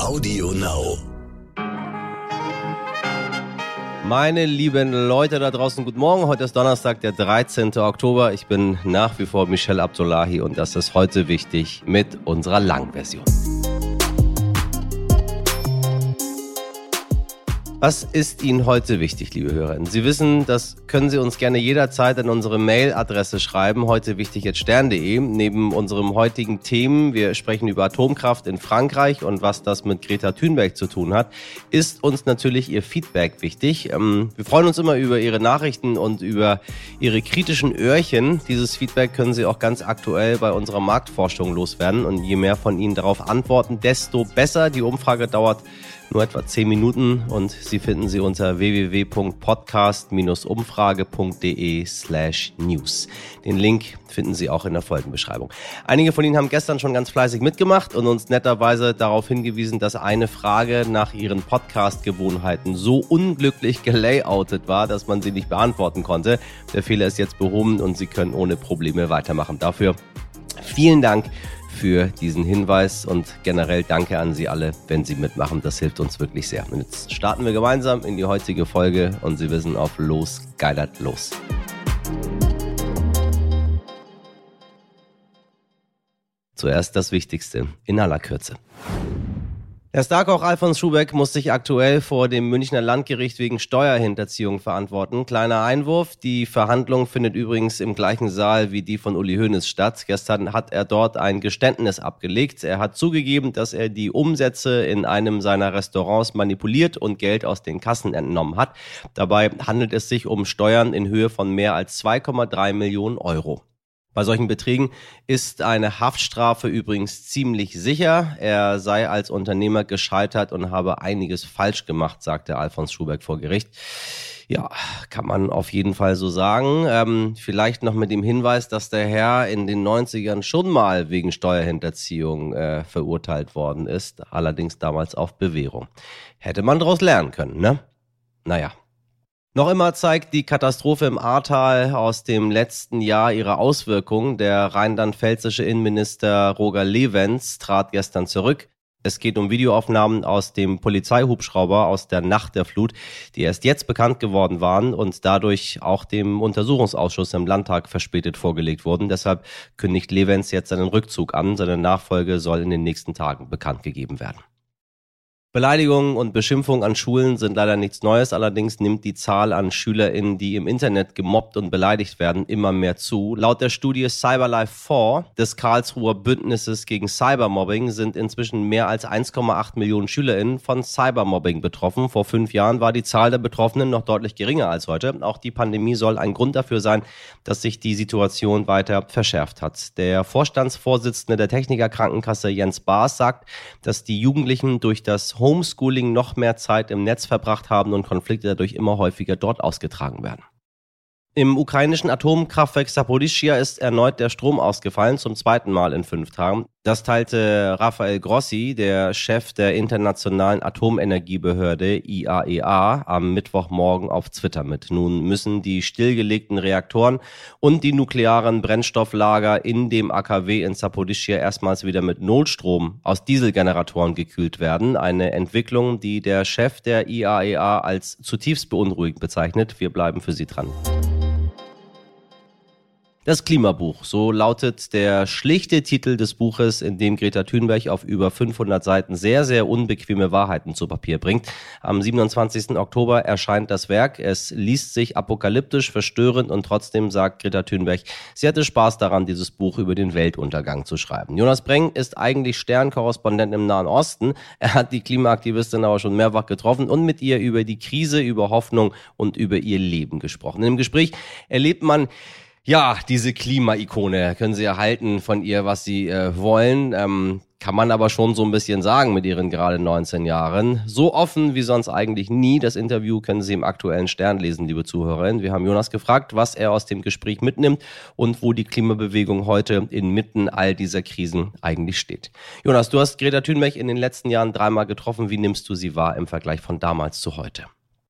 Audio Now. Meine lieben Leute da draußen, guten Morgen. Heute ist Donnerstag, der 13. Oktober. Ich bin nach wie vor Michelle Abdullahi und das ist heute wichtig mit unserer Langversion. Was ist Ihnen heute wichtig, liebe Hörerinnen? Sie wissen, das können Sie uns gerne jederzeit an unsere Mailadresse schreiben. Heute wichtig jetzt stern.de. Neben unserem heutigen Themen, wir sprechen über Atomkraft in Frankreich und was das mit Greta Thunberg zu tun hat, ist uns natürlich Ihr Feedback wichtig. Ähm, wir freuen uns immer über Ihre Nachrichten und über Ihre kritischen Öhrchen. Dieses Feedback können Sie auch ganz aktuell bei unserer Marktforschung loswerden. Und je mehr von Ihnen darauf antworten, desto besser. Die Umfrage dauert nur etwa zehn Minuten und Sie finden sie unter www.podcast-umfrage.de slash news. Den Link finden Sie auch in der Folgenbeschreibung. Einige von Ihnen haben gestern schon ganz fleißig mitgemacht und uns netterweise darauf hingewiesen, dass eine Frage nach Ihren Podcast-Gewohnheiten so unglücklich gelayoutet war, dass man sie nicht beantworten konnte. Der Fehler ist jetzt behoben und Sie können ohne Probleme weitermachen. Dafür vielen Dank für diesen Hinweis und generell danke an Sie alle, wenn Sie mitmachen. Das hilft uns wirklich sehr. Und jetzt starten wir gemeinsam in die heutige Folge und Sie wissen auf los, geilert los. Zuerst das Wichtigste in aller Kürze. Der Starkoch Alfons Schubeck muss sich aktuell vor dem Münchner Landgericht wegen Steuerhinterziehung verantworten. Kleiner Einwurf, die Verhandlung findet übrigens im gleichen Saal wie die von Uli Hoeneß statt. Gestern hat er dort ein Geständnis abgelegt. Er hat zugegeben, dass er die Umsätze in einem seiner Restaurants manipuliert und Geld aus den Kassen entnommen hat. Dabei handelt es sich um Steuern in Höhe von mehr als 2,3 Millionen Euro. Bei solchen Beträgen ist eine Haftstrafe übrigens ziemlich sicher. Er sei als Unternehmer gescheitert und habe einiges falsch gemacht, sagte Alfons Schubeck vor Gericht. Ja, kann man auf jeden Fall so sagen. Ähm, vielleicht noch mit dem Hinweis, dass der Herr in den 90ern schon mal wegen Steuerhinterziehung äh, verurteilt worden ist, allerdings damals auf Bewährung. Hätte man daraus lernen können, ne? Naja, noch immer zeigt die Katastrophe im Ahrtal aus dem letzten Jahr ihre Auswirkungen. Der rheinland-pfälzische Innenminister Roger Levens trat gestern zurück. Es geht um Videoaufnahmen aus dem Polizeihubschrauber aus der Nacht der Flut, die erst jetzt bekannt geworden waren und dadurch auch dem Untersuchungsausschuss im Landtag verspätet vorgelegt wurden. Deshalb kündigt Levens jetzt seinen Rückzug an. Seine Nachfolge soll in den nächsten Tagen bekannt gegeben werden. Beleidigungen und Beschimpfungen an Schulen sind leider nichts Neues, allerdings nimmt die Zahl an SchülerInnen, die im Internet gemobbt und beleidigt werden, immer mehr zu. Laut der Studie Cyberlife 4 des Karlsruher Bündnisses gegen Cybermobbing sind inzwischen mehr als 1,8 Millionen SchülerInnen von Cybermobbing betroffen. Vor fünf Jahren war die Zahl der Betroffenen noch deutlich geringer als heute. Auch die Pandemie soll ein Grund dafür sein, dass sich die Situation weiter verschärft hat. Der Vorstandsvorsitzende der Techniker Krankenkasse Jens Baas sagt, dass die Jugendlichen durch das Homeschooling noch mehr Zeit im Netz verbracht haben und Konflikte dadurch immer häufiger dort ausgetragen werden. Im ukrainischen Atomkraftwerk Saporischia ist erneut der Strom ausgefallen, zum zweiten Mal in fünf Tagen. Das teilte Rafael Grossi, der Chef der Internationalen Atomenergiebehörde IAEA, e am Mittwochmorgen auf Twitter mit. Nun müssen die stillgelegten Reaktoren und die nuklearen Brennstofflager in dem AKW in Saporischia erstmals wieder mit Notstrom aus Dieselgeneratoren gekühlt werden. Eine Entwicklung, die der Chef der IAEA e als zutiefst beunruhigend bezeichnet. Wir bleiben für Sie dran. Das Klimabuch, so lautet der schlichte Titel des Buches, in dem Greta Thunberg auf über 500 Seiten sehr, sehr unbequeme Wahrheiten zu Papier bringt. Am 27. Oktober erscheint das Werk. Es liest sich apokalyptisch, verstörend und trotzdem sagt Greta Thunberg, sie hatte Spaß daran, dieses Buch über den Weltuntergang zu schreiben. Jonas Breng ist eigentlich Sternkorrespondent im Nahen Osten. Er hat die Klimaaktivistin aber schon mehrfach getroffen und mit ihr über die Krise, über Hoffnung und über ihr Leben gesprochen. Im Gespräch erlebt man, ja, diese Klima-Ikone können Sie erhalten von ihr, was Sie äh, wollen. Ähm, kann man aber schon so ein bisschen sagen mit ihren gerade 19 Jahren. So offen wie sonst eigentlich nie. Das Interview können Sie im aktuellen Stern lesen, liebe Zuhörerinnen. Wir haben Jonas gefragt, was er aus dem Gespräch mitnimmt und wo die Klimabewegung heute inmitten all dieser Krisen eigentlich steht. Jonas, du hast Greta Thunberg in den letzten Jahren dreimal getroffen. Wie nimmst du sie wahr im Vergleich von damals zu heute?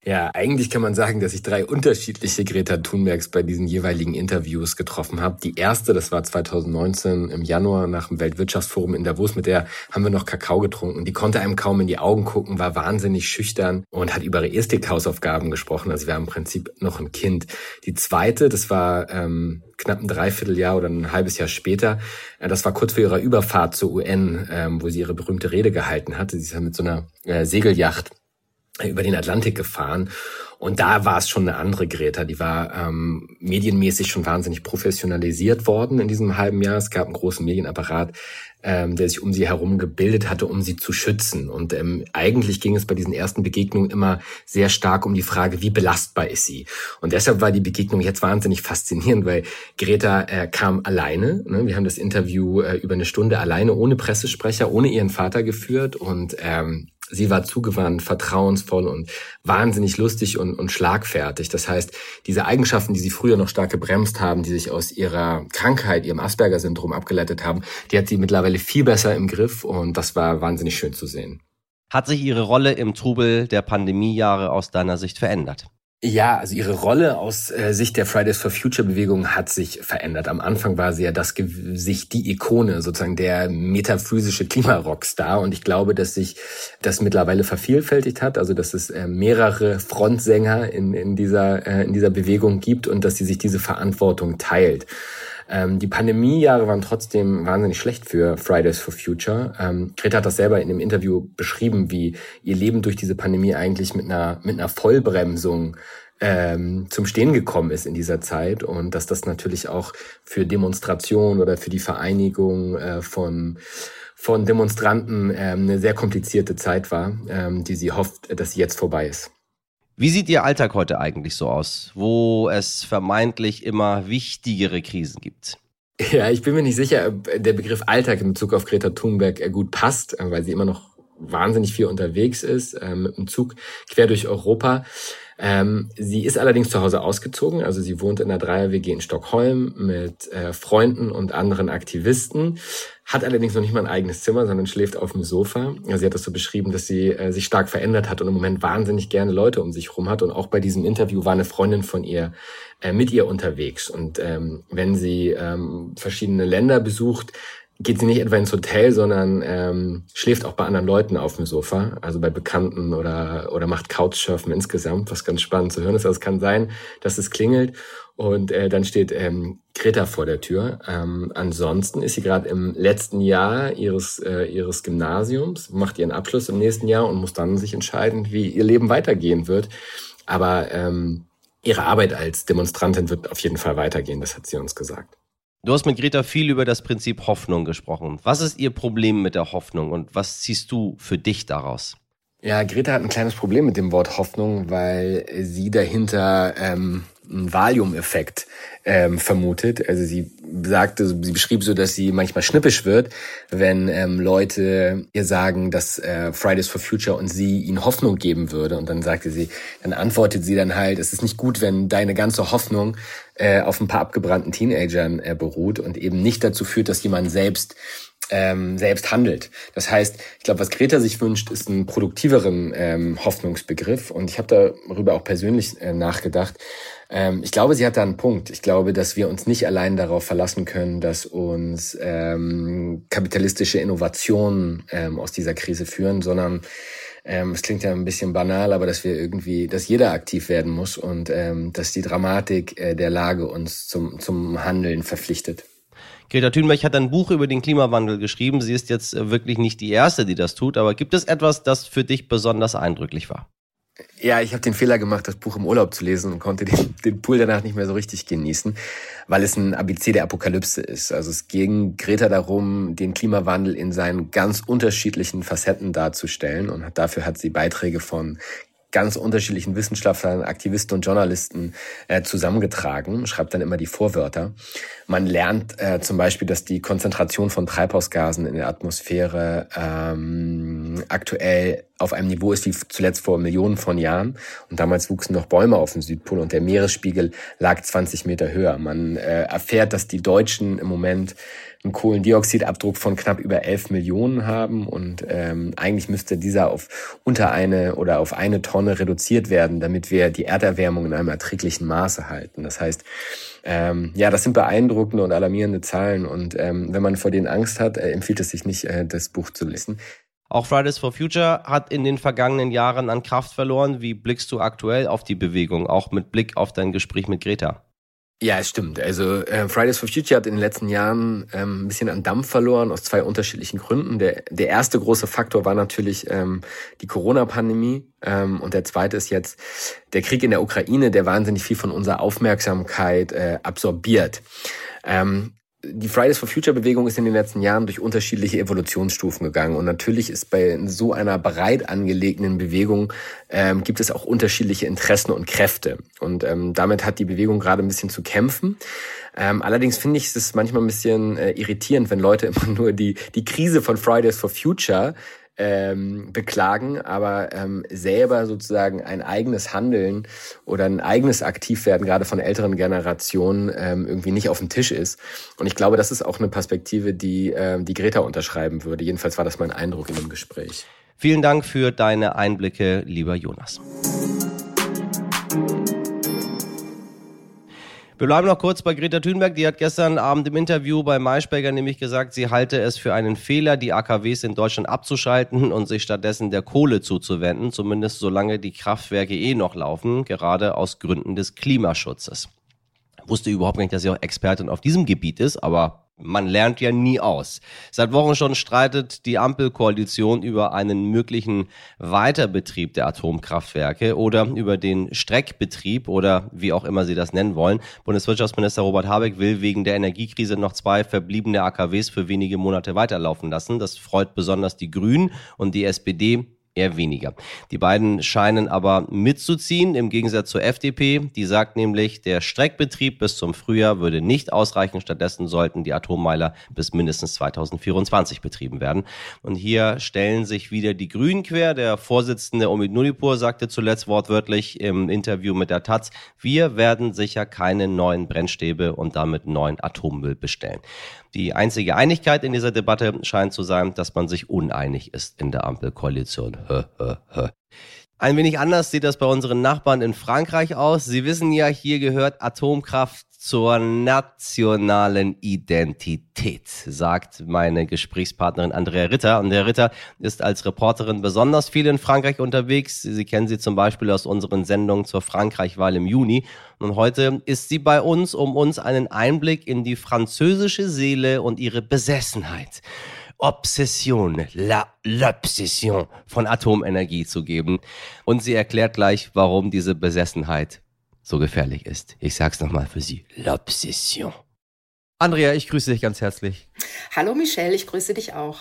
Ja, eigentlich kann man sagen, dass ich drei unterschiedliche Greta Thunbergs bei diesen jeweiligen Interviews getroffen habe. Die erste, das war 2019 im Januar nach dem Weltwirtschaftsforum in Davos, mit der haben wir noch Kakao getrunken. Die konnte einem kaum in die Augen gucken, war wahnsinnig schüchtern und hat über ihre Ethik-Hausaufgaben gesprochen. Also wir haben im Prinzip noch ein Kind. Die zweite, das war ähm, knapp ein Dreivierteljahr oder ein halbes Jahr später. Äh, das war kurz vor ihrer Überfahrt zur UN, ähm, wo sie ihre berühmte Rede gehalten hatte. Sie ist ja mit so einer äh, Segelyacht über den Atlantik gefahren. Und da war es schon eine andere Greta. Die war ähm, medienmäßig schon wahnsinnig professionalisiert worden in diesem halben Jahr. Es gab einen großen Medienapparat, ähm, der sich um sie herum gebildet hatte, um sie zu schützen. Und ähm, eigentlich ging es bei diesen ersten Begegnungen immer sehr stark um die Frage, wie belastbar ist sie? Und deshalb war die Begegnung jetzt wahnsinnig faszinierend, weil Greta äh, kam alleine. Ne? Wir haben das Interview äh, über eine Stunde alleine, ohne Pressesprecher, ohne ihren Vater geführt. Und ähm, Sie war zugewandt, vertrauensvoll und wahnsinnig lustig und, und schlagfertig. Das heißt, diese Eigenschaften, die sie früher noch stark gebremst haben, die sich aus ihrer Krankheit, ihrem Asperger-Syndrom abgeleitet haben, die hat sie mittlerweile viel besser im Griff und das war wahnsinnig schön zu sehen. Hat sich Ihre Rolle im Trubel der Pandemiejahre aus deiner Sicht verändert? Ja, also ihre Rolle aus äh, Sicht der Fridays for Future Bewegung hat sich verändert. Am Anfang war sie ja das Gesicht, die Ikone, sozusagen der metaphysische Klimarockstar. Und ich glaube, dass sich das mittlerweile vervielfältigt hat, also dass es äh, mehrere Frontsänger in, in, dieser, äh, in dieser Bewegung gibt und dass sie sich diese Verantwortung teilt. Ähm, die Pandemiejahre waren trotzdem wahnsinnig schlecht für Fridays for Future. Ähm, Greta hat das selber in dem Interview beschrieben, wie ihr Leben durch diese Pandemie eigentlich mit einer, mit einer Vollbremsung ähm, zum Stehen gekommen ist in dieser Zeit und dass das natürlich auch für Demonstrationen oder für die Vereinigung äh, von von Demonstranten ähm, eine sehr komplizierte Zeit war, ähm, die sie hofft, dass sie jetzt vorbei ist. Wie sieht Ihr Alltag heute eigentlich so aus, wo es vermeintlich immer wichtigere Krisen gibt? Ja, ich bin mir nicht sicher, ob der Begriff Alltag in Bezug auf Greta Thunberg äh, gut passt, äh, weil sie immer noch wahnsinnig viel unterwegs ist, äh, mit dem Zug quer durch Europa. Ähm, sie ist allerdings zu Hause ausgezogen, also sie wohnt in einer Dreier-WG in Stockholm mit äh, Freunden und anderen Aktivisten, hat allerdings noch nicht mal ein eigenes Zimmer, sondern schläft auf dem Sofa. Also sie hat das so beschrieben, dass sie äh, sich stark verändert hat und im Moment wahnsinnig gerne Leute um sich rum hat. Und auch bei diesem Interview war eine Freundin von ihr äh, mit ihr unterwegs. Und ähm, wenn sie ähm, verschiedene Länder besucht, geht sie nicht etwa ins Hotel, sondern ähm, schläft auch bei anderen Leuten auf dem Sofa, also bei Bekannten oder, oder macht Couchsurfen insgesamt, was ganz spannend zu hören ist. Also es kann sein, dass es klingelt und äh, dann steht ähm, Greta vor der Tür. Ähm, ansonsten ist sie gerade im letzten Jahr ihres, äh, ihres Gymnasiums, macht ihren Abschluss im nächsten Jahr und muss dann sich entscheiden, wie ihr Leben weitergehen wird. Aber ähm, ihre Arbeit als Demonstrantin wird auf jeden Fall weitergehen, das hat sie uns gesagt. Du hast mit Greta viel über das Prinzip Hoffnung gesprochen. Was ist ihr Problem mit der Hoffnung und was ziehst du für dich daraus? Ja, Greta hat ein kleines Problem mit dem Wort Hoffnung, weil sie dahinter ähm, einen Valium-Effekt ähm, vermutet. Also sie sagte, sie beschrieb so, dass sie manchmal schnippisch wird, wenn ähm, Leute ihr sagen, dass äh, Fridays for Future und sie ihnen Hoffnung geben würde. Und dann sagte sie, dann antwortet sie dann halt, es ist nicht gut, wenn deine ganze Hoffnung äh, auf ein paar abgebrannten Teenagern äh, beruht und eben nicht dazu führt, dass jemand selbst ähm, selbst handelt. Das heißt, ich glaube, was Greta sich wünscht, ist einen produktiveren ähm, Hoffnungsbegriff. Und ich habe darüber auch persönlich äh, nachgedacht. Ähm, ich glaube, sie hat da einen Punkt. Ich glaube, dass wir uns nicht allein darauf verlassen können, dass uns ähm, kapitalistische Innovationen ähm, aus dieser Krise führen, sondern ähm, es klingt ja ein bisschen banal, aber dass wir irgendwie, dass jeder aktiv werden muss und ähm, dass die Dramatik äh, der Lage uns zum, zum Handeln verpflichtet. Greta Thunberg hat ein Buch über den Klimawandel geschrieben. Sie ist jetzt äh, wirklich nicht die Erste, die das tut, aber gibt es etwas, das für dich besonders eindrücklich war? Ja, ich habe den Fehler gemacht, das Buch im Urlaub zu lesen und konnte den, den Pool danach nicht mehr so richtig genießen, weil es ein ABC der Apokalypse ist. Also es ging Greta darum, den Klimawandel in seinen ganz unterschiedlichen Facetten darzustellen und dafür hat sie Beiträge von ganz unterschiedlichen Wissenschaftlern, Aktivisten und Journalisten äh, zusammengetragen, schreibt dann immer die Vorwörter. Man lernt äh, zum Beispiel, dass die Konzentration von Treibhausgasen in der Atmosphäre ähm, aktuell auf einem Niveau ist wie zuletzt vor Millionen von Jahren. Und damals wuchsen noch Bäume auf dem Südpol und der Meeresspiegel lag 20 Meter höher. Man äh, erfährt, dass die Deutschen im Moment einen Kohlendioxidabdruck von knapp über 11 Millionen haben und ähm, eigentlich müsste dieser auf unter eine oder auf eine Tonne reduziert werden, damit wir die Erderwärmung in einem erträglichen Maße halten. Das heißt, ähm, ja, das sind beeindruckende und alarmierende Zahlen und ähm, wenn man vor denen Angst hat, äh, empfiehlt es sich nicht, äh, das Buch zu lesen. Auch Fridays for Future hat in den vergangenen Jahren an Kraft verloren. Wie blickst du aktuell auf die Bewegung, auch mit Blick auf dein Gespräch mit Greta? Ja, es stimmt. Also äh, Fridays for Future hat in den letzten Jahren ähm, ein bisschen an Dampf verloren aus zwei unterschiedlichen Gründen. Der, der erste große Faktor war natürlich ähm, die Corona-Pandemie ähm, und der zweite ist jetzt der Krieg in der Ukraine, der wahnsinnig viel von unserer Aufmerksamkeit äh, absorbiert. Ähm, die Fridays for Future Bewegung ist in den letzten Jahren durch unterschiedliche Evolutionsstufen gegangen und natürlich ist bei so einer breit angelegten Bewegung ähm, gibt es auch unterschiedliche Interessen und Kräfte und ähm, damit hat die Bewegung gerade ein bisschen zu kämpfen. Ähm, allerdings finde ich es manchmal ein bisschen äh, irritierend, wenn Leute immer nur die die Krise von Fridays for Future ähm, beklagen, aber ähm, selber sozusagen ein eigenes Handeln oder ein eigenes Aktivwerden, gerade von älteren Generationen, ähm, irgendwie nicht auf dem Tisch ist. Und ich glaube, das ist auch eine Perspektive, die, ähm, die Greta unterschreiben würde. Jedenfalls war das mein Eindruck in dem Gespräch. Vielen Dank für deine Einblicke, lieber Jonas. Wir bleiben noch kurz bei Greta Thunberg. Die hat gestern Abend im Interview bei Maischberger nämlich gesagt, sie halte es für einen Fehler, die AKWs in Deutschland abzuschalten und sich stattdessen der Kohle zuzuwenden, zumindest solange die Kraftwerke eh noch laufen, gerade aus Gründen des Klimaschutzes. Wusste überhaupt nicht, dass sie auch Expertin auf diesem Gebiet ist, aber man lernt ja nie aus. Seit Wochen schon streitet die Ampelkoalition über einen möglichen Weiterbetrieb der Atomkraftwerke oder über den Streckbetrieb oder wie auch immer Sie das nennen wollen. Bundeswirtschaftsminister Robert Habeck will wegen der Energiekrise noch zwei verbliebene AKWs für wenige Monate weiterlaufen lassen. Das freut besonders die Grünen und die SPD eher weniger. Die beiden scheinen aber mitzuziehen, im Gegensatz zur FDP. Die sagt nämlich, der Streckbetrieb bis zum Frühjahr würde nicht ausreichen. Stattdessen sollten die Atommeiler bis mindestens 2024 betrieben werden. Und hier stellen sich wieder die Grünen quer. Der Vorsitzende Omid Nulipur sagte zuletzt wortwörtlich im Interview mit der Taz, wir werden sicher keine neuen Brennstäbe und damit neuen Atommüll bestellen. Die einzige Einigkeit in dieser Debatte scheint zu sein, dass man sich uneinig ist in der Ampelkoalition. Ein wenig anders sieht das bei unseren Nachbarn in Frankreich aus. Sie wissen ja, hier gehört Atomkraft zur nationalen Identität, sagt meine Gesprächspartnerin Andrea Ritter. Andrea Ritter ist als Reporterin besonders viel in Frankreich unterwegs. Sie kennen sie zum Beispiel aus unseren Sendungen zur Frankreichwahl im Juni. Und heute ist sie bei uns, um uns einen Einblick in die französische Seele und ihre Besessenheit Obsession, la l'obsession von Atomenergie zu geben. Und sie erklärt gleich, warum diese Besessenheit so gefährlich ist. Ich sag's nochmal für Sie. L'Obsession. Andrea, ich grüße dich ganz herzlich. Hallo Michelle, ich grüße dich auch.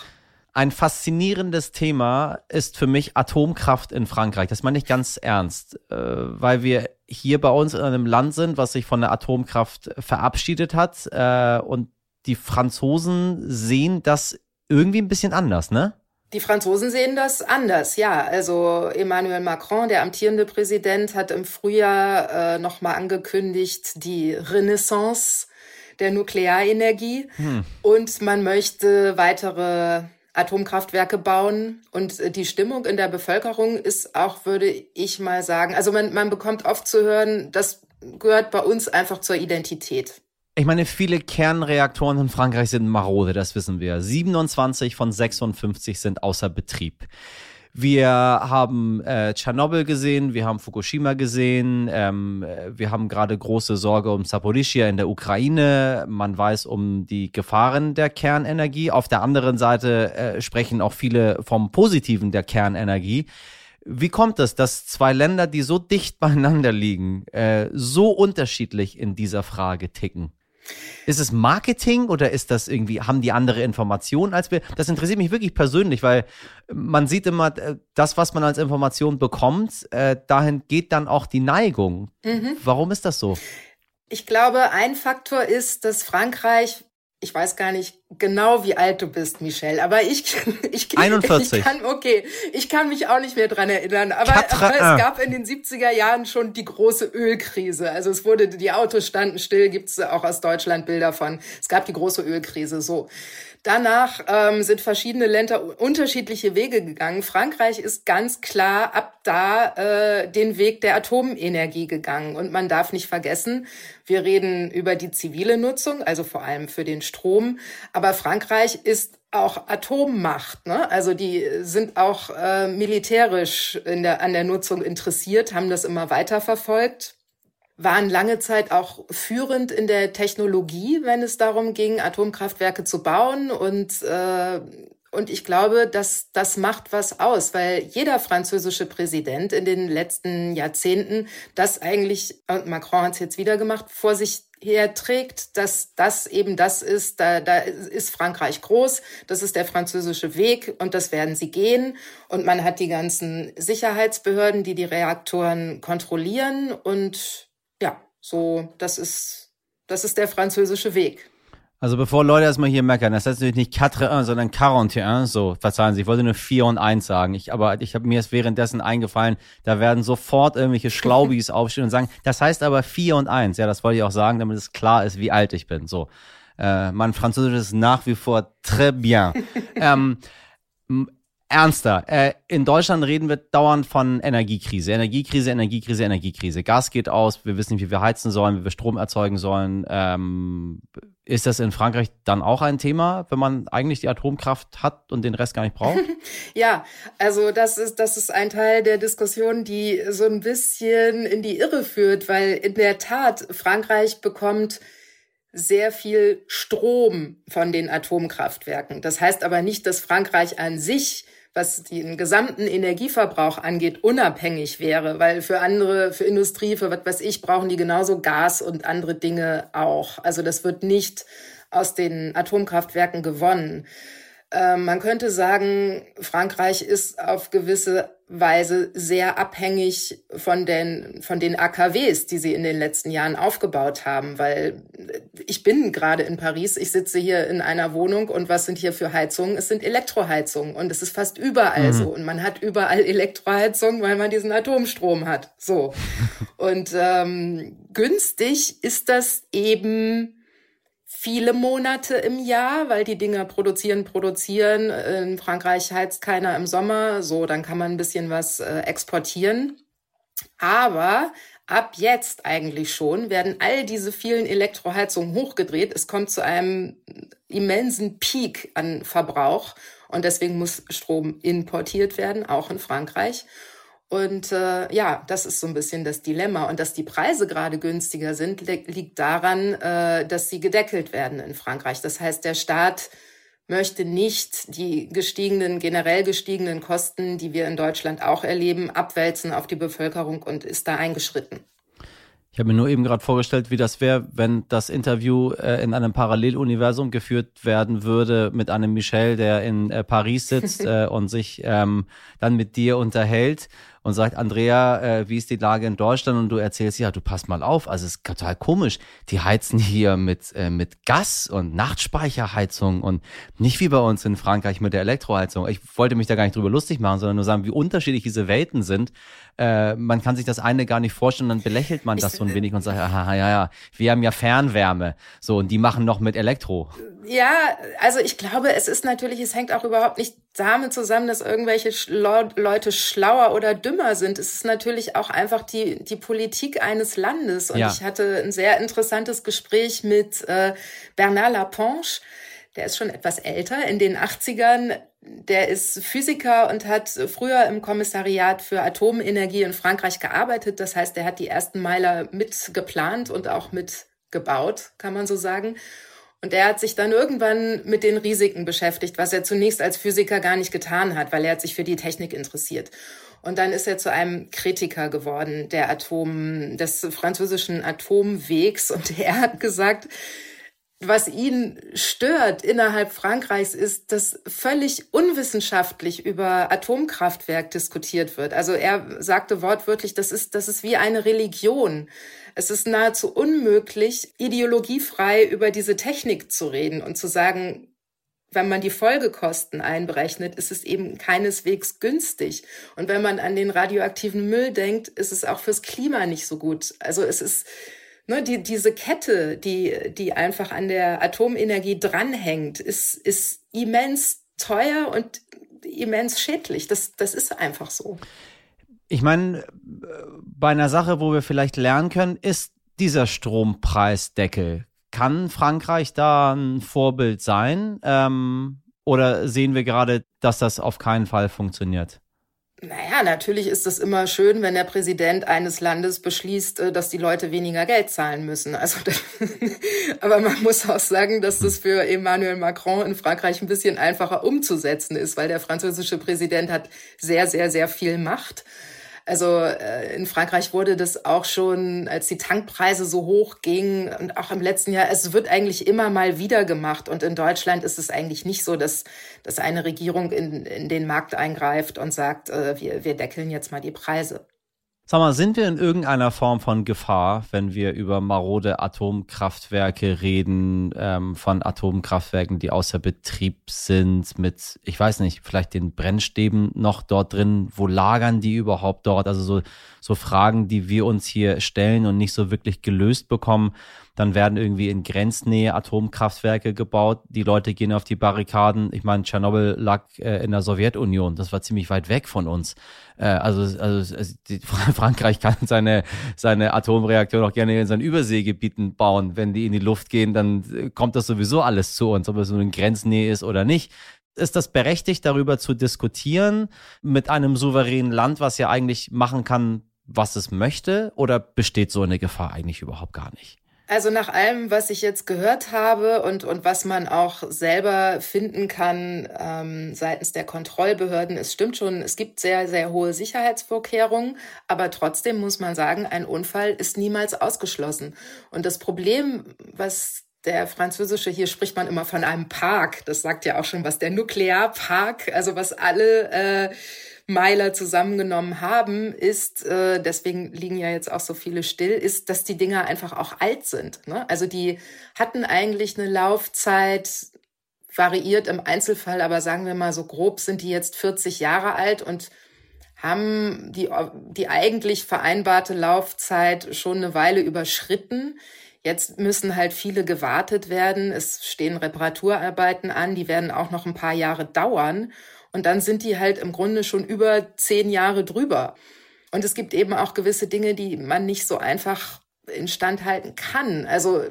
Ein faszinierendes Thema ist für mich Atomkraft in Frankreich. Das meine ich ganz ernst, äh, weil wir hier bei uns in einem Land sind, was sich von der Atomkraft verabschiedet hat. Äh, und die Franzosen sehen das irgendwie ein bisschen anders, ne? Die Franzosen sehen das anders, ja. Also Emmanuel Macron, der amtierende Präsident, hat im Frühjahr äh, nochmal angekündigt, die Renaissance der Nuklearenergie. Hm. Und man möchte weitere Atomkraftwerke bauen. Und äh, die Stimmung in der Bevölkerung ist auch, würde ich mal sagen, also man, man bekommt oft zu hören, das gehört bei uns einfach zur Identität. Ich meine, viele Kernreaktoren in Frankreich sind marode, das wissen wir. 27 von 56 sind außer Betrieb. Wir haben äh, Tschernobyl gesehen, wir haben Fukushima gesehen, ähm, wir haben gerade große Sorge um Saporischia in der Ukraine. Man weiß um die Gefahren der Kernenergie. Auf der anderen Seite äh, sprechen auch viele vom Positiven der Kernenergie. Wie kommt es, dass zwei Länder, die so dicht beieinander liegen, äh, so unterschiedlich in dieser Frage ticken? Ist es Marketing oder ist das irgendwie, haben die andere Informationen als wir? Das interessiert mich wirklich persönlich, weil man sieht immer, äh, das, was man als Information bekommt, äh, dahin geht dann auch die Neigung. Mhm. Warum ist das so? Ich glaube, ein Faktor ist, dass Frankreich, ich weiß gar nicht genau, wie alt du bist, Michelle. Aber ich, ich, 41. ich kann, okay, ich kann mich auch nicht mehr dran erinnern. Aber, aber es gab in den 70er Jahren schon die große Ölkrise. Also es wurde, die Autos standen still, gibt's auch aus Deutschland Bilder von. Es gab die große Ölkrise, so. Danach ähm, sind verschiedene Länder unterschiedliche Wege gegangen. Frankreich ist ganz klar ab da äh, den Weg der Atomenergie gegangen. Und man darf nicht vergessen, wir reden über die zivile Nutzung, also vor allem für den Strom. Aber Frankreich ist auch Atommacht. Ne? Also die sind auch äh, militärisch in der, an der Nutzung interessiert, haben das immer weiter verfolgt waren lange Zeit auch führend in der Technologie, wenn es darum ging, Atomkraftwerke zu bauen. Und, äh, und ich glaube, dass das macht was aus, weil jeder französische Präsident in den letzten Jahrzehnten das eigentlich, und Macron hat es jetzt wieder gemacht, vor sich herträgt, dass das eben das ist, da, da ist Frankreich groß, das ist der französische Weg und das werden sie gehen. Und man hat die ganzen Sicherheitsbehörden, die die Reaktoren kontrollieren und ja, so, das ist, das ist der französische Weg. Also bevor Leute erstmal hier meckern, das heißt natürlich nicht 4 sondern 41, so, verzeihen Sie, ich wollte nur 4 und 1 sagen. Ich, aber ich habe mir ist währenddessen eingefallen, da werden sofort irgendwelche Schlaubis aufstehen und sagen, das heißt aber 4 und 1. Ja, das wollte ich auch sagen, damit es klar ist, wie alt ich bin. So, äh, mein Französisch ist nach wie vor très bien. ähm, ernster. Äh, in Deutschland reden wir dauernd von Energiekrise. Energiekrise, Energiekrise, Energiekrise. Gas geht aus, wir wissen nicht, wie wir heizen sollen, wie wir Strom erzeugen sollen. Ähm, ist das in Frankreich dann auch ein Thema, wenn man eigentlich die Atomkraft hat und den Rest gar nicht braucht? ja, also das ist, das ist ein Teil der Diskussion, die so ein bisschen in die Irre führt, weil in der Tat Frankreich bekommt sehr viel Strom von den Atomkraftwerken. Das heißt aber nicht, dass Frankreich an sich was den gesamten Energieverbrauch angeht, unabhängig wäre, weil für andere, für Industrie, für was weiß ich, brauchen die genauso Gas und andere Dinge auch. Also das wird nicht aus den Atomkraftwerken gewonnen. Ähm, man könnte sagen, Frankreich ist auf gewisse Weise sehr abhängig von den, von den AKWs, die sie in den letzten Jahren aufgebaut haben, weil ich bin gerade in Paris, ich sitze hier in einer Wohnung und was sind hier für Heizungen? Es sind Elektroheizungen und es ist fast überall mhm. so und man hat überall Elektroheizungen, weil man diesen Atomstrom hat. So. und ähm, günstig ist das eben viele Monate im Jahr, weil die Dinger produzieren, produzieren. In Frankreich heizt keiner im Sommer, so, dann kann man ein bisschen was äh, exportieren. Aber ab jetzt eigentlich schon werden all diese vielen Elektroheizungen hochgedreht. Es kommt zu einem immensen Peak an Verbrauch und deswegen muss Strom importiert werden, auch in Frankreich. Und äh, ja, das ist so ein bisschen das Dilemma. Und dass die Preise gerade günstiger sind, liegt daran, äh, dass sie gedeckelt werden in Frankreich. Das heißt, der Staat möchte nicht die gestiegenen, generell gestiegenen Kosten, die wir in Deutschland auch erleben, abwälzen auf die Bevölkerung und ist da eingeschritten. Ich habe mir nur eben gerade vorgestellt, wie das wäre, wenn das Interview äh, in einem Paralleluniversum geführt werden würde mit einem Michel, der in äh, Paris sitzt äh, und sich ähm, dann mit dir unterhält und sagt, Andrea, äh, wie ist die Lage in Deutschland? Und du erzählst, ja, du pass mal auf, also es ist total komisch. Die heizen hier mit, äh, mit Gas und Nachtspeicherheizung und nicht wie bei uns in Frankreich mit der Elektroheizung. Ich wollte mich da gar nicht drüber lustig machen, sondern nur sagen, wie unterschiedlich diese Welten sind. Äh, man kann sich das eine gar nicht vorstellen, dann belächelt man das so ein wenig und sagt, aha, ja, ja, wir haben ja Fernwärme. So, und die machen noch mit Elektro. Ja, also ich glaube, es ist natürlich, es hängt auch überhaupt nicht damit zusammen, dass irgendwelche Leute schlauer oder dümmer sind. Es ist natürlich auch einfach die, die Politik eines Landes. Und ja. ich hatte ein sehr interessantes Gespräch mit äh, Bernard Laponche. Der ist schon etwas älter, in den 80ern. Der ist Physiker und hat früher im Kommissariat für Atomenergie in Frankreich gearbeitet. Das heißt, er hat die ersten Meiler mitgeplant und auch mitgebaut, kann man so sagen. Und er hat sich dann irgendwann mit den Risiken beschäftigt, was er zunächst als Physiker gar nicht getan hat, weil er hat sich für die Technik interessiert. Und dann ist er zu einem Kritiker geworden der Atom, des französischen Atomwegs. Und er hat gesagt, was ihn stört innerhalb Frankreichs ist, dass völlig unwissenschaftlich über Atomkraftwerk diskutiert wird. Also er sagte wortwörtlich, das ist, das ist wie eine Religion. Es ist nahezu unmöglich, ideologiefrei über diese Technik zu reden und zu sagen, wenn man die Folgekosten einberechnet, ist es eben keineswegs günstig. Und wenn man an den radioaktiven Müll denkt, ist es auch fürs Klima nicht so gut. Also es ist ne, die, diese Kette, die, die einfach an der Atomenergie dranhängt, ist, ist immens teuer und immens schädlich. Das, das ist einfach so. Ich meine, bei einer Sache, wo wir vielleicht lernen können, ist dieser Strompreisdeckel. Kann Frankreich da ein Vorbild sein? Ähm, oder sehen wir gerade, dass das auf keinen Fall funktioniert? Naja, natürlich ist es immer schön, wenn der Präsident eines Landes beschließt, äh, dass die Leute weniger Geld zahlen müssen. Also, aber man muss auch sagen, dass das für Emmanuel Macron in Frankreich ein bisschen einfacher umzusetzen ist, weil der französische Präsident hat sehr, sehr, sehr viel Macht. Also äh, in Frankreich wurde das auch schon, als die Tankpreise so hoch gingen und auch im letzten Jahr, es wird eigentlich immer mal wieder gemacht. Und in Deutschland ist es eigentlich nicht so, dass, dass eine Regierung in, in den Markt eingreift und sagt, äh, wir, wir deckeln jetzt mal die Preise. Sag mal, sind wir in irgendeiner Form von Gefahr, wenn wir über marode Atomkraftwerke reden, ähm, von Atomkraftwerken, die außer Betrieb sind, mit, ich weiß nicht, vielleicht den Brennstäben noch dort drin? Wo lagern die überhaupt dort? Also so, so Fragen, die wir uns hier stellen und nicht so wirklich gelöst bekommen. Dann werden irgendwie in Grenznähe Atomkraftwerke gebaut. Die Leute gehen auf die Barrikaden. Ich meine, Tschernobyl lag äh, in der Sowjetunion. Das war ziemlich weit weg von uns. Äh, also, also die, Frankreich kann seine, seine Atomreaktoren auch gerne in seinen Überseegebieten bauen. Wenn die in die Luft gehen, dann äh, kommt das sowieso alles zu uns, ob es nur in Grenznähe ist oder nicht ist das berechtigt, darüber zu diskutieren mit einem souveränen Land, was ja eigentlich machen kann, was es möchte? Oder besteht so eine Gefahr eigentlich überhaupt gar nicht? Also nach allem, was ich jetzt gehört habe und, und was man auch selber finden kann ähm, seitens der Kontrollbehörden, es stimmt schon, es gibt sehr, sehr hohe Sicherheitsvorkehrungen, aber trotzdem muss man sagen, ein Unfall ist niemals ausgeschlossen. Und das Problem, was der französische, hier spricht man immer von einem Park, das sagt ja auch schon was, der Nuklearpark, also was alle äh, Meiler zusammengenommen haben, ist, äh, deswegen liegen ja jetzt auch so viele still, ist, dass die Dinger einfach auch alt sind. Ne? Also die hatten eigentlich eine Laufzeit, variiert im Einzelfall, aber sagen wir mal so grob sind die jetzt 40 Jahre alt und haben die, die eigentlich vereinbarte Laufzeit schon eine Weile überschritten. Jetzt müssen halt viele gewartet werden. Es stehen Reparaturarbeiten an, die werden auch noch ein paar Jahre dauern. Und dann sind die halt im Grunde schon über zehn Jahre drüber. Und es gibt eben auch gewisse Dinge, die man nicht so einfach instand halten kann. Also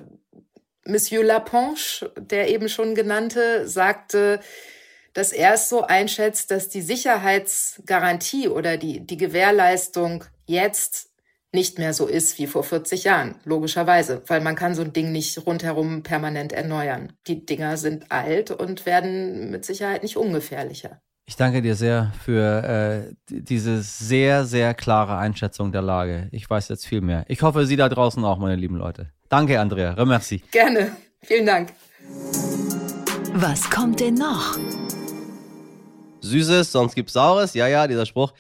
Monsieur Laponche, der eben schon genannte, sagte, dass er es so einschätzt, dass die Sicherheitsgarantie oder die, die Gewährleistung jetzt nicht mehr so ist wie vor 40 Jahren, logischerweise, weil man kann so ein Ding nicht rundherum permanent erneuern. Die Dinger sind alt und werden mit Sicherheit nicht ungefährlicher. Ich danke dir sehr für äh, diese sehr, sehr klare Einschätzung der Lage. Ich weiß jetzt viel mehr. Ich hoffe, Sie da draußen auch, meine lieben Leute. Danke, Andrea. Remercie. Gerne. Vielen Dank. Was kommt denn noch? Süßes, sonst gibt's Saures. Ja, ja, dieser Spruch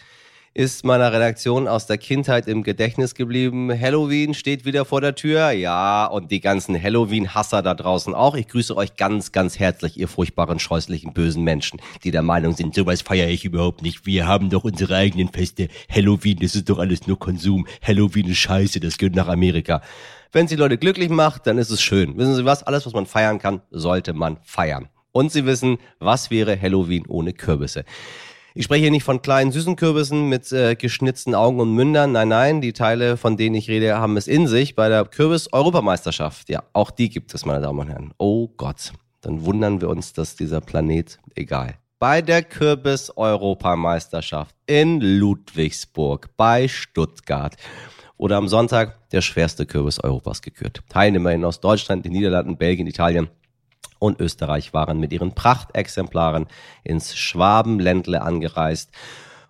ist meiner Redaktion aus der Kindheit im Gedächtnis geblieben. Halloween steht wieder vor der Tür. Ja, und die ganzen Halloween-Hasser da draußen auch. Ich grüße euch ganz, ganz herzlich, ihr furchtbaren, scheußlichen, bösen Menschen, die der Meinung sind, sowas feiere ich überhaupt nicht. Wir haben doch unsere eigenen Feste. Halloween, das ist doch alles nur Konsum. Halloween ist scheiße, das gehört nach Amerika. Wenn es die Leute glücklich macht, dann ist es schön. Wissen Sie was? Alles, was man feiern kann, sollte man feiern. Und Sie wissen, was wäre Halloween ohne Kürbisse? Ich spreche hier nicht von kleinen süßen Kürbissen mit äh, geschnitzten Augen und Mündern. Nein, nein, die Teile, von denen ich rede, haben es in sich bei der Kürbis-Europameisterschaft. Ja, auch die gibt es, meine Damen und Herren. Oh Gott, dann wundern wir uns, dass dieser Planet egal. Bei der Kürbis-Europameisterschaft in Ludwigsburg bei Stuttgart wurde am Sonntag der schwerste Kürbis Europas gekürt. Teilnehmerinnen aus Deutschland, den Niederlanden, Belgien, Italien und Österreich waren mit ihren Prachtexemplaren ins Schwabenländle angereist,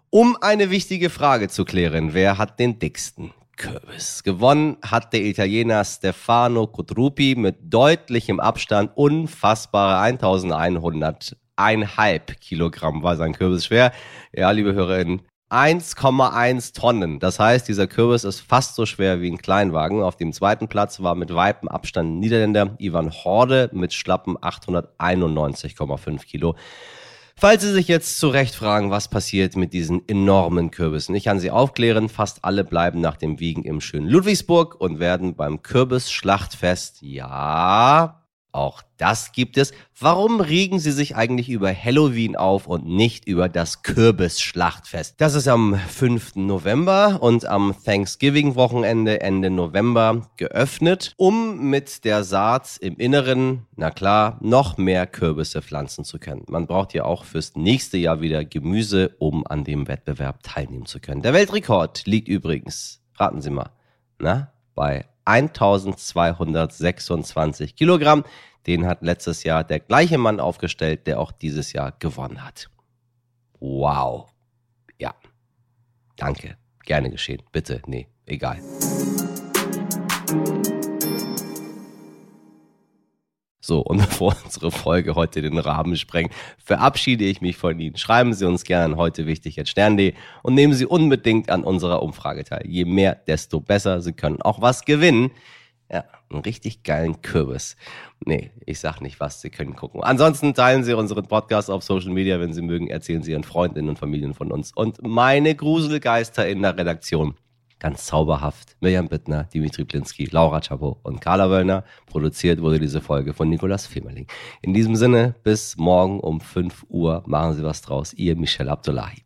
um eine wichtige Frage zu klären. Wer hat den dicksten Kürbis? Gewonnen hat der Italiener Stefano Cotrupi mit deutlichem Abstand unfassbare 1100 eineinhalb Kilogramm war sein Kürbis schwer. Ja, liebe Hörerinnen, 1,1 Tonnen. Das heißt, dieser Kürbis ist fast so schwer wie ein Kleinwagen. Auf dem zweiten Platz war mit weitem Abstand Niederländer Ivan Horde mit schlappen 891,5 Kilo. Falls Sie sich jetzt zu Recht fragen, was passiert mit diesen enormen Kürbissen, ich kann Sie aufklären, fast alle bleiben nach dem Wiegen im schönen Ludwigsburg und werden beim Kürbis-Schlachtfest, ja, auch das gibt es. Warum regen Sie sich eigentlich über Halloween auf und nicht über das Kürbisschlachtfest? Das ist am 5. November und am Thanksgiving-Wochenende Ende November geöffnet, um mit der Saat im Inneren, na klar, noch mehr Kürbisse pflanzen zu können. Man braucht ja auch fürs nächste Jahr wieder Gemüse, um an dem Wettbewerb teilnehmen zu können. Der Weltrekord liegt übrigens, raten Sie mal, na, bei 1226 Kilogramm. Den hat letztes Jahr der gleiche Mann aufgestellt, der auch dieses Jahr gewonnen hat. Wow. Ja. Danke. Gerne geschehen. Bitte. Nee, egal. So, und bevor unsere Folge heute den Rahmen sprengt, verabschiede ich mich von Ihnen. Schreiben Sie uns gerne heute wichtig jetzt Stern.de und nehmen Sie unbedingt an unserer Umfrage teil. Je mehr, desto besser. Sie können auch was gewinnen. Ja, einen richtig geilen Kürbis. Nee, ich sag nicht was, Sie können gucken. Ansonsten teilen Sie unseren Podcast auf Social Media, wenn Sie mögen. Erzählen Sie Ihren Freundinnen und Familien von uns. Und meine Gruselgeister in der Redaktion ganz zauberhaft. Mirjam Bittner, Dimitri Plinski, Laura Chabot und Carla Wöllner. Produziert wurde diese Folge von Nikolas Femerling. In diesem Sinne, bis morgen um 5 Uhr. Machen Sie was draus. Ihr Michel Abdullahi.